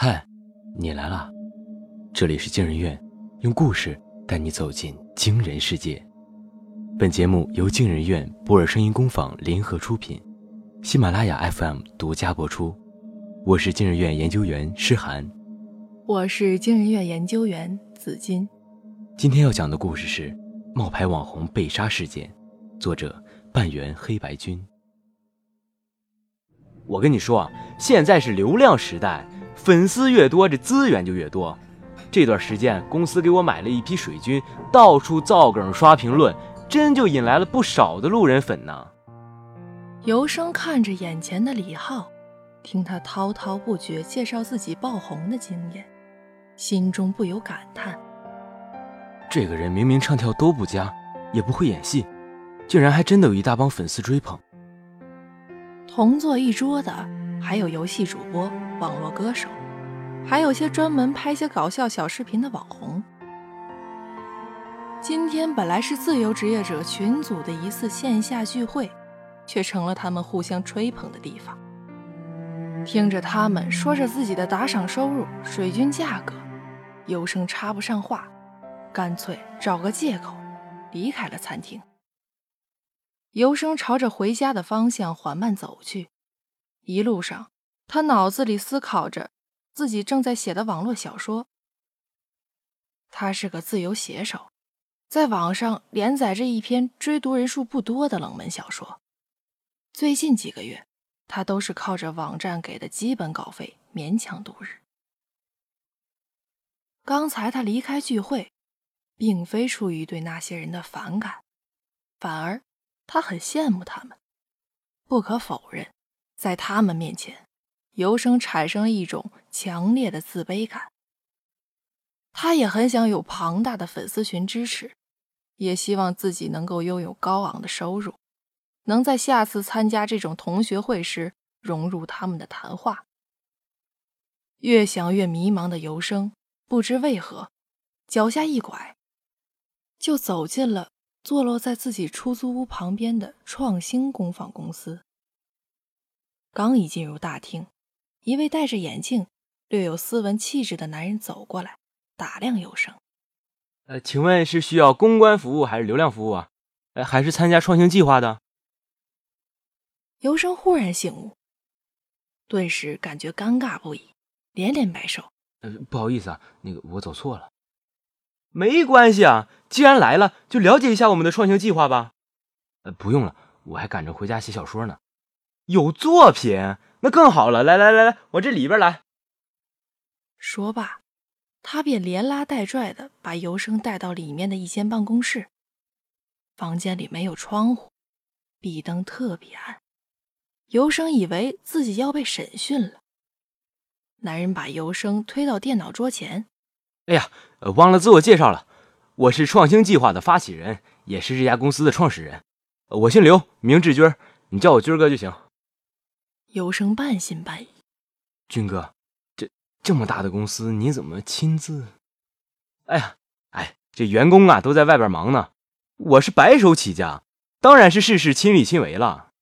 嗨，你来了！这里是惊人院，用故事带你走进惊人世界。本节目由惊人院博尔声音工坊联合出品，喜马拉雅 FM 独家播出。我是惊人院研究员诗涵，我是惊人院研究员紫金。今天要讲的故事是冒牌网红被杀事件，作者半圆黑白君。我跟你说啊，现在是流量时代，粉丝越多，这资源就越多。这段时间，公司给我买了一批水军，到处造梗刷评论，真就引来了不少的路人粉呢。尤生看着眼前的李浩，听他滔滔不绝介绍自己爆红的经验，心中不由感叹：这个人明明唱跳都不佳，也不会演戏，竟然还真的有一大帮粉丝追捧。同坐一桌的还有游戏主播、网络歌手，还有些专门拍些搞笑小视频的网红。今天本来是自由职业者群组的一次线下聚会，却成了他们互相吹捧的地方。听着他们说着自己的打赏收入、水军价格，尤生插不上话，干脆找个借口离开了餐厅。尤生朝着回家的方向缓慢走去，一路上，他脑子里思考着自己正在写的网络小说。他是个自由写手，在网上连载着一篇追读人数不多的冷门小说。最近几个月，他都是靠着网站给的基本稿费勉强度日。刚才他离开聚会，并非出于对那些人的反感，反而。他很羡慕他们，不可否认，在他们面前，尤生产生了一种强烈的自卑感。他也很想有庞大的粉丝群支持，也希望自己能够拥有高昂的收入，能在下次参加这种同学会时融入他们的谈话。越想越迷茫的尤生，不知为何，脚下一拐，就走进了。坐落在自己出租屋旁边的创新工坊公司。刚一进入大厅，一位戴着眼镜、略有斯文气质的男人走过来，打量尤生。呃，请问是需要公关服务还是流量服务啊？呃，还是参加创新计划的？尤生忽然醒悟，顿时感觉尴尬不已，连连摆手：“呃，不好意思啊，那个我走错了。”没关系啊，既然来了，就了解一下我们的创新计划吧。呃，不用了，我还赶着回家写小说呢。有作品，那更好了。来来来来，我这里边来。说罢，他便连拉带拽的把尤生带到里面的一间办公室。房间里没有窗户，壁灯特别暗。尤生以为自己要被审讯了。男人把尤生推到电脑桌前。哎呀，忘了自我介绍了，我是创新计划的发起人，也是这家公司的创始人。我姓刘，名志军，你叫我军哥就行。有生半信半疑。军哥，这这么大的公司，你怎么亲自？哎呀，哎，这员工啊都在外边忙呢，我是白手起家，当然是事事亲力亲为了。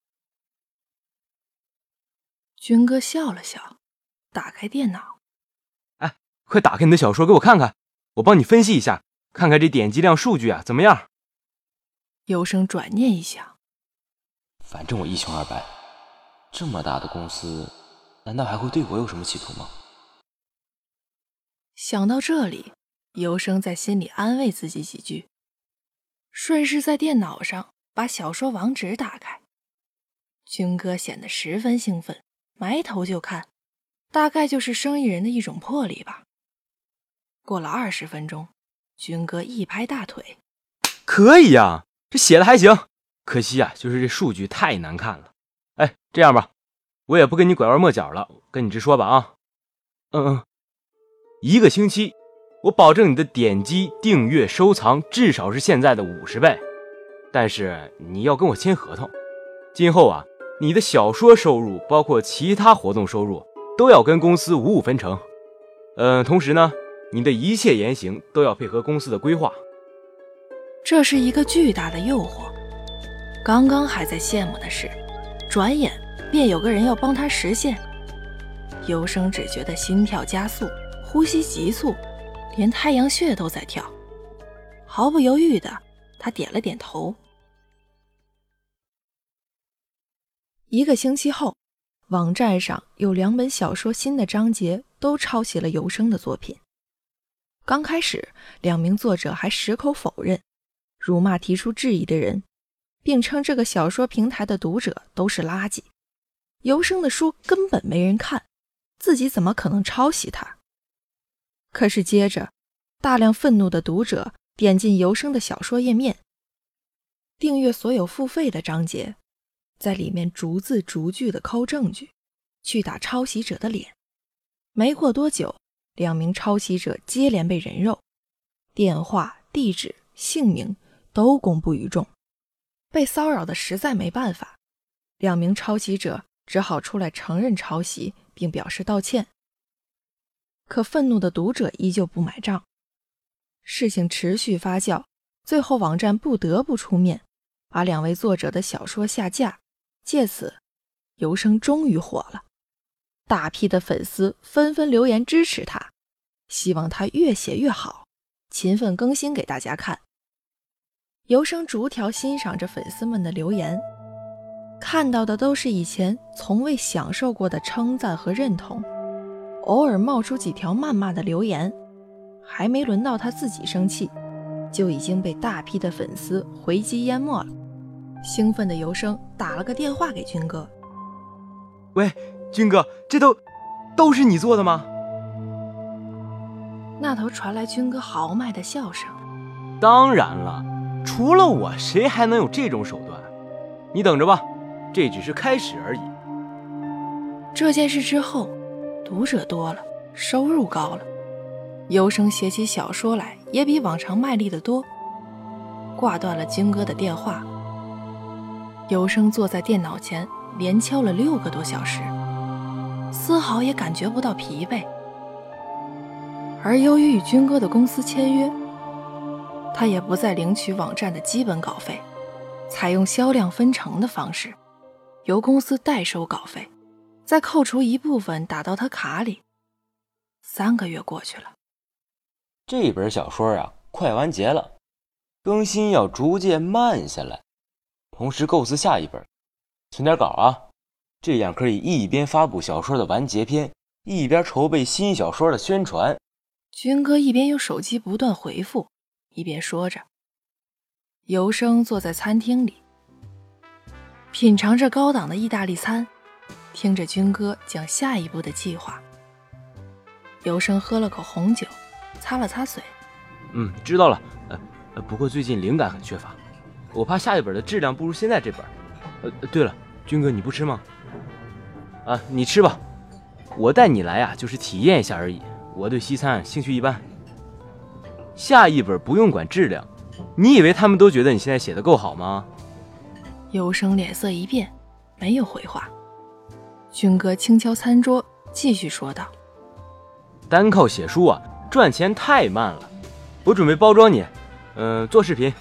军哥笑了笑，打开电脑。哎快打开你的小说给我看看，我帮你分析一下，看看这点击量数据啊怎么样？有生转念一想，反正我一穷二白，这么大的公司，难道还会对我有什么企图吗？想到这里，尤生在心里安慰自己几句，顺势在电脑上把小说网址打开。军哥显得十分兴奋，埋头就看，大概就是生意人的一种魄力吧。过了二十分钟，军哥一拍大腿：“可以呀，这写的还行。可惜啊，就是这数据太难看了。哎，这样吧，我也不跟你拐弯抹角了，跟你直说吧啊。嗯嗯，一个星期，我保证你的点击、订阅、收藏至少是现在的五十倍。但是你要跟我签合同，今后啊，你的小说收入，包括其他活动收入，都要跟公司五五分成。嗯，同时呢。”你的一切言行都要配合公司的规划，这是一个巨大的诱惑。刚刚还在羡慕的事，转眼便有个人要帮他实现。尤生只觉得心跳加速，呼吸急促，连太阳穴都在跳。毫不犹豫的，他点了点头。一个星期后，网站上有两本小说新的章节都抄袭了尤生的作品。刚开始，两名作者还矢口否认，辱骂提出质疑的人，并称这个小说平台的读者都是垃圾。尤生的书根本没人看，自己怎么可能抄袭他？可是接着，大量愤怒的读者点进尤生的小说页面，订阅所有付费的章节。在里面逐字逐句的抠证据，去打抄袭者的脸。没过多久，两名抄袭者接连被人肉，电话、地址、姓名都公布于众。被骚扰的实在没办法，两名抄袭者只好出来承认抄袭，并表示道歉。可愤怒的读者依旧不买账，事情持续发酵，最后网站不得不出面，把两位作者的小说下架。借此，游生终于火了，大批的粉丝纷纷留言支持他，希望他越写越好，勤奋更新给大家看。游生逐条欣赏着粉丝们的留言，看到的都是以前从未享受过的称赞和认同，偶尔冒出几条谩骂的留言，还没轮到他自己生气，就已经被大批的粉丝回击淹没了。兴奋的尤生打了个电话给军哥：“喂，军哥，这都都是你做的吗？”那头传来军哥豪迈的笑声：“当然了，除了我，谁还能有这种手段？你等着吧，这只是开始而已。”这件事之后，读者多了，收入高了，尤生写起小说来也比往常卖力得多。挂断了军哥的电话。尤生坐在电脑前，连敲了六个多小时，丝毫也感觉不到疲惫。而由于与军哥的公司签约，他也不再领取网站的基本稿费，采用销量分成的方式，由公司代收稿费，再扣除一部分打到他卡里。三个月过去了，这本小说啊，快完结了，更新要逐渐慢下来。同时构思下一本，存点稿啊，这样可以一边发布小说的完结篇，一边筹备新小说的宣传。军哥一边用手机不断回复，一边说着。尤生坐在餐厅里，品尝着高档的意大利餐，听着军哥讲下一步的计划。尤生喝了口红酒，擦了擦嘴，嗯，知道了。呃，不过最近灵感很缺乏。我怕下一本的质量不如现在这本。呃，对了，军哥，你不吃吗？啊，你吃吧。我带你来啊，就是体验一下而已。我对西餐兴趣一般。下一本不用管质量，你以为他们都觉得你现在写的够好吗？尤生脸色一变，没有回话。军哥轻敲餐桌，继续说道：“单靠写书啊，赚钱太慢了。我准备包装你，嗯，做视频。”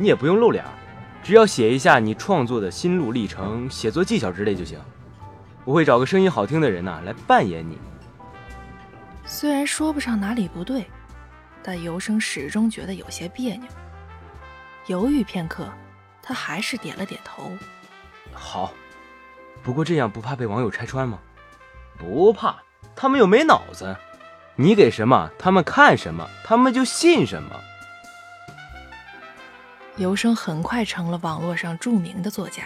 你也不用露脸，只要写一下你创作的心路历程、写作技巧之类就行。我会找个声音好听的人呐来扮演你。虽然说不上哪里不对，但尤生始终觉得有些别扭。犹豫片刻，他还是点了点头。好，不过这样不怕被网友拆穿吗？不怕，他们又没脑子。你给什么，他们看什么，他们就信什么。尤生很快成了网络上著名的作家，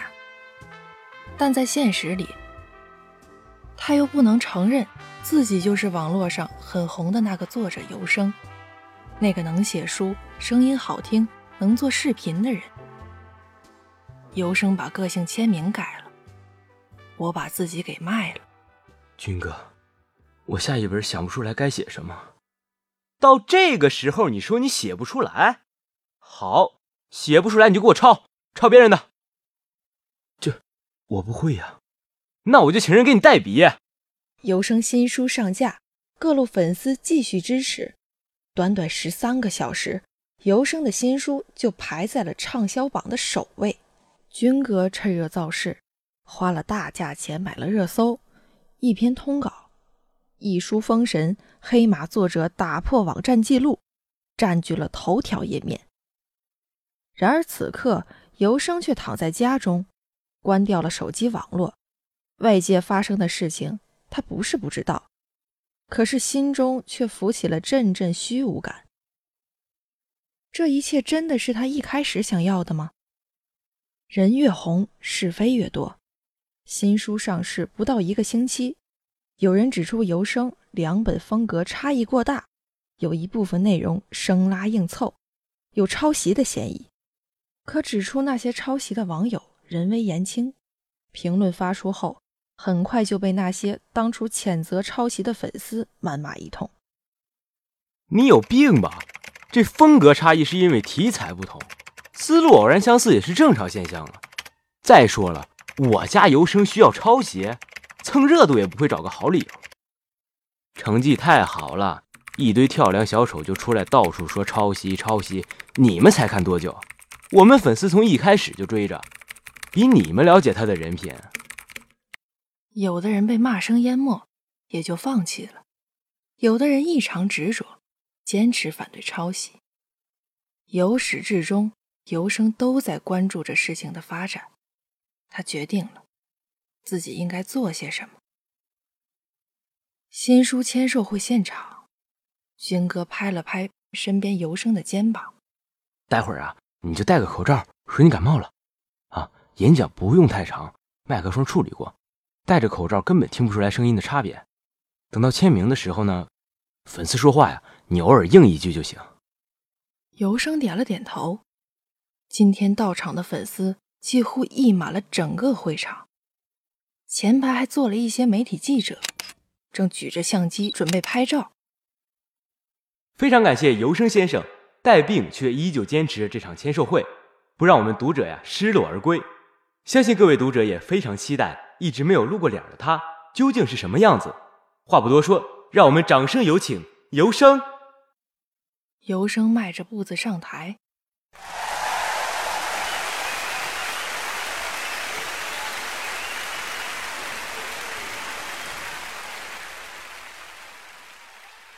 但在现实里，他又不能承认自己就是网络上很红的那个作者尤生，那个能写书、声音好听、能做视频的人。尤生把个性签名改了，我把自己给卖了。军哥，我下一本想不出来该写什么，到这个时候你说你写不出来，好。写不出来你就给我抄，抄别人的。这我不会呀，那我就请人给你代笔。尤生新书上架，各路粉丝继续支持。短短十三个小时，尤生的新书就排在了畅销榜的首位。军哥趁热造势，花了大价钱买了热搜，一篇通稿一书封神，黑马作者打破网站记录，占据了头条页面。然而此刻，尤生却躺在家中，关掉了手机网络。外界发生的事情，他不是不知道，可是心中却浮起了阵阵虚无感。这一切真的是他一开始想要的吗？人越红，是非越多。新书上市不到一个星期，有人指出尤生两本风格差异过大，有一部分内容生拉硬凑，有抄袭的嫌疑。可指出那些抄袭的网友人微言轻，评论发出后，很快就被那些当初谴责抄袭的粉丝谩骂一通。你有病吧？这风格差异是因为题材不同，思路偶然相似也是正常现象啊。再说了，我家游生需要抄袭，蹭热度也不会找个好理由。成绩太好了，一堆跳梁小丑就出来到处说抄袭抄袭，你们才看多久？我们粉丝从一开始就追着，比你们了解他的人品。有的人被骂声淹没，也就放弃了；有的人异常执着，坚持反对抄袭。由始至终，尤生都在关注着事情的发展。他决定了，自己应该做些什么。新书签售会现场，军哥拍了拍身边尤生的肩膀：“待会儿啊。”你就戴个口罩，说你感冒了，啊，演讲不用太长，麦克风处理过，戴着口罩根本听不出来声音的差别。等到签名的时候呢，粉丝说话呀，你偶尔应一句就行。尤生点了点头。今天到场的粉丝几乎溢满了整个会场，前排还坐了一些媒体记者，正举着相机准备拍照。非常感谢尤生先生。带病却依旧坚持这场签售会，不让我们读者呀失落而归。相信各位读者也非常期待，一直没有露过脸的他究竟是什么样子。话不多说，让我们掌声有请尤生。尤生迈着步子上台。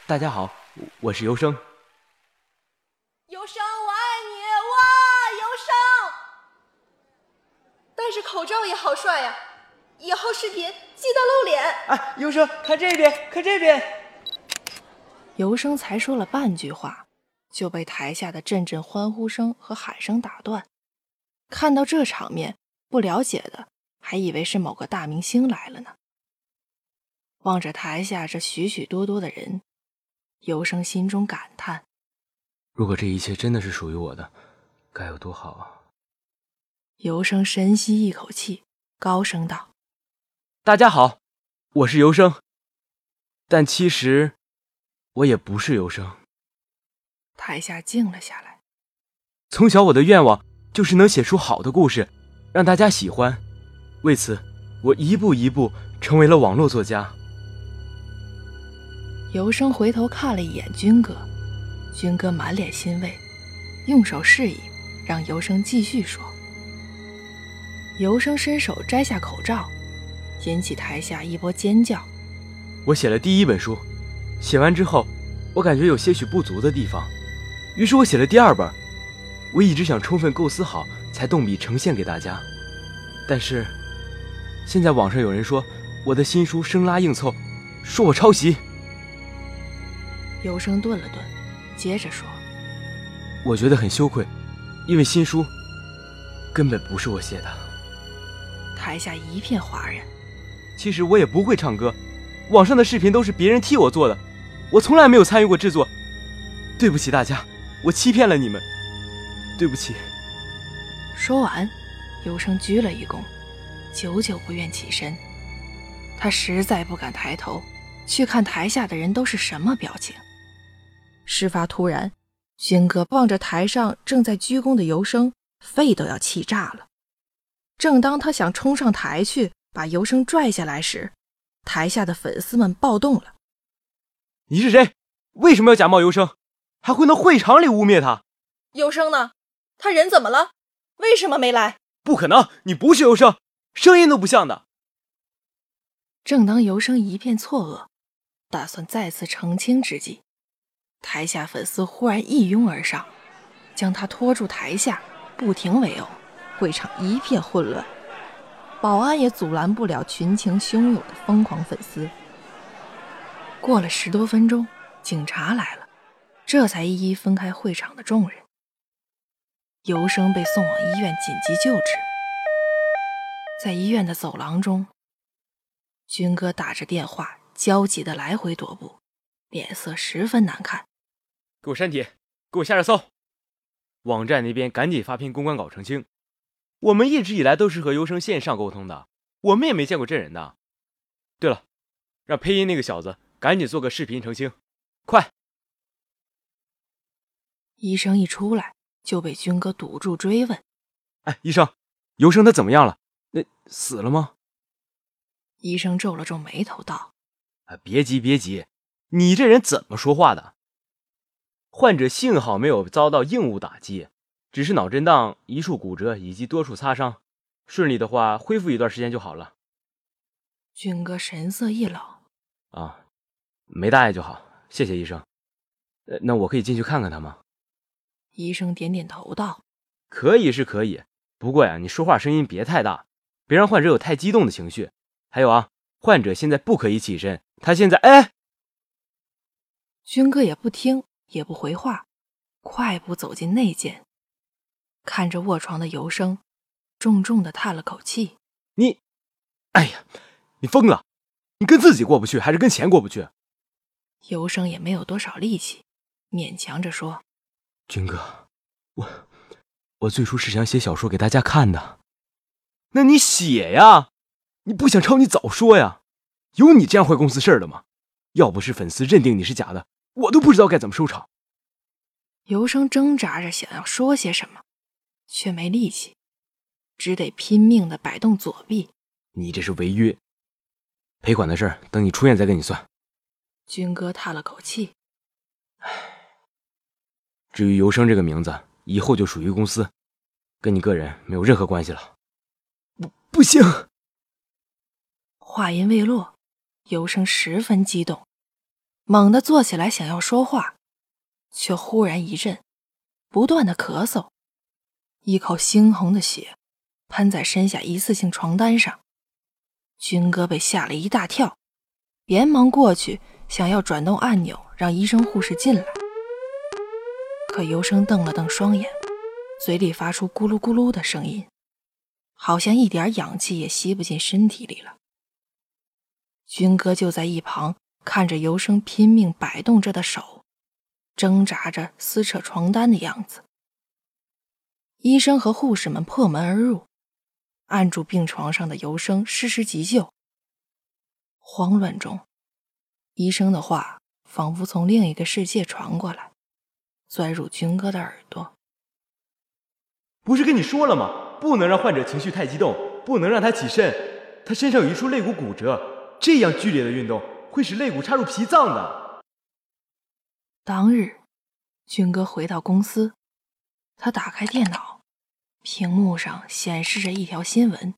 大家好，我是尤生。尤生，我爱你哇！尤生，戴着口罩也好帅呀！以后视频记得露脸。哎，尤生，看这边，看这边。尤生才说了半句话，就被台下的阵阵欢呼声和喊声打断。看到这场面，不了解的还以为是某个大明星来了呢。望着台下这许许多多的人，尤生心中感叹。如果这一切真的是属于我的，该有多好啊！尤生深吸一口气，高声道：“大家好，我是尤生。但其实，我也不是尤生。”台下静了下来。从小我的愿望就是能写出好的故事，让大家喜欢。为此，我一步一步成为了网络作家。尤生回头看了一眼军哥。军哥满脸欣慰，用手示意，让尤生继续说。尤生伸手摘下口罩，引起台下一波尖叫。我写了第一本书，写完之后，我感觉有些许不足的地方，于是我写了第二本。我一直想充分构思好，才动笔呈现给大家。但是，现在网上有人说我的新书生拉硬凑，说我抄袭。尤生顿了顿。接着说：“我觉得很羞愧，因为新书根本不是我写的。”台下一片哗然。其实我也不会唱歌，网上的视频都是别人替我做的，我从来没有参与过制作。对不起大家，我欺骗了你们，对不起。说完，有生鞠了一躬，久久不愿起身。他实在不敢抬头去看台下的人都是什么表情。事发突然，军哥望着台上正在鞠躬的尤生，肺都要气炸了。正当他想冲上台去把尤生拽下来时，台下的粉丝们暴动了：“你是谁？为什么要假冒尤生？还会到会场里污蔑他？尤生呢？他人怎么了？为什么没来？不可能，你不是尤生，声音都不像的。”正当尤生一片错愕。打算再次澄清之际，台下粉丝忽然一拥而上，将他拖住台下，不停围殴，会场一片混乱。保安也阻拦不了群情汹涌的疯狂粉丝。过了十多分钟，警察来了，这才一一分开会场的众人。尤生被送往医院紧急救治。在医院的走廊中，军哥打着电话，焦急的来回踱步，脸色十分难看。给我删帖，给我下热搜，网站那边赶紧发篇公关稿澄清。我们一直以来都是和尤生线上沟通的，我们也没见过真人的。对了，让配音那个小子赶紧做个视频澄清，快！医生一出来就被军哥堵住追问：“哎，医生，尤生他怎么样了？那死了吗？”医生皱了皱眉头道：“啊，别急别急，你这人怎么说话的？患者幸好没有遭到硬物打击。”只是脑震荡、一处骨折以及多处擦伤，顺利的话恢复一段时间就好了。军哥神色一冷，啊，没大碍就好，谢谢医生。呃，那我可以进去看看他吗？医生点点头道：“可以是可以，不过呀，你说话声音别太大，别让患者有太激动的情绪。还有啊，患者现在不可以起身，他现在……哎。”军哥也不听也不回话，快步走进内间。看着卧床的尤生，重重的叹了口气：“你，哎呀，你疯了！你跟自己过不去，还是跟钱过不去？”尤生也没有多少力气，勉强着说：“军哥，我，我最初是想写小说给大家看的。那你写呀，你不想抄你早说呀！有你这样坏公司事儿的吗？要不是粉丝认定你是假的，我都不知道该怎么收场。”尤生挣扎着想要说些什么。却没力气，只得拼命的摆动左臂。你这是违约，赔款的事儿等你出院再跟你算。军哥叹了口气：“唉，至于尤生这个名字，以后就属于公司，跟你个人没有任何关系了。”不，不行！话音未落，尤生十分激动，猛地坐起来想要说话，却忽然一震，不断的咳嗽。一口猩红的血喷在身下一次性床单上，军哥被吓了一大跳，连忙过去想要转动按钮让医生护士进来。可尤生瞪了瞪双眼，嘴里发出咕噜咕噜的声音，好像一点氧气也吸不进身体里了。军哥就在一旁看着尤生拼命摆动着的手，挣扎着撕扯床单的样子。医生和护士们破门而入，按住病床上的尤生，施施急救。慌乱中，医生的话仿佛从另一个世界传过来，钻入军哥的耳朵。不是跟你说了吗？不能让患者情绪太激动，不能让他起身。他身上有一处肋骨骨折，这样剧烈的运动会使肋骨插入脾脏的。当日，军哥回到公司，他打开电脑。屏幕上显示着一条新闻，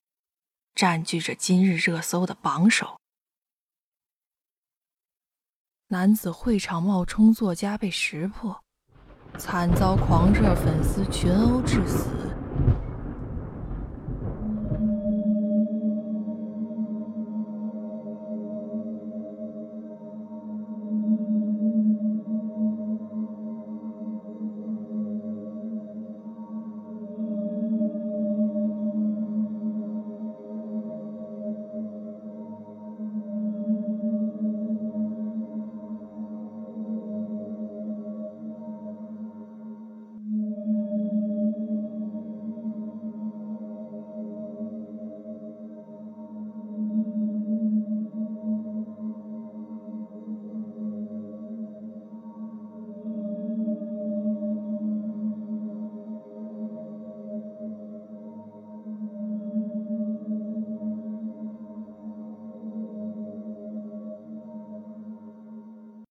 占据着今日热搜的榜首。男子会场冒充作家被识破，惨遭狂热粉丝群殴致死。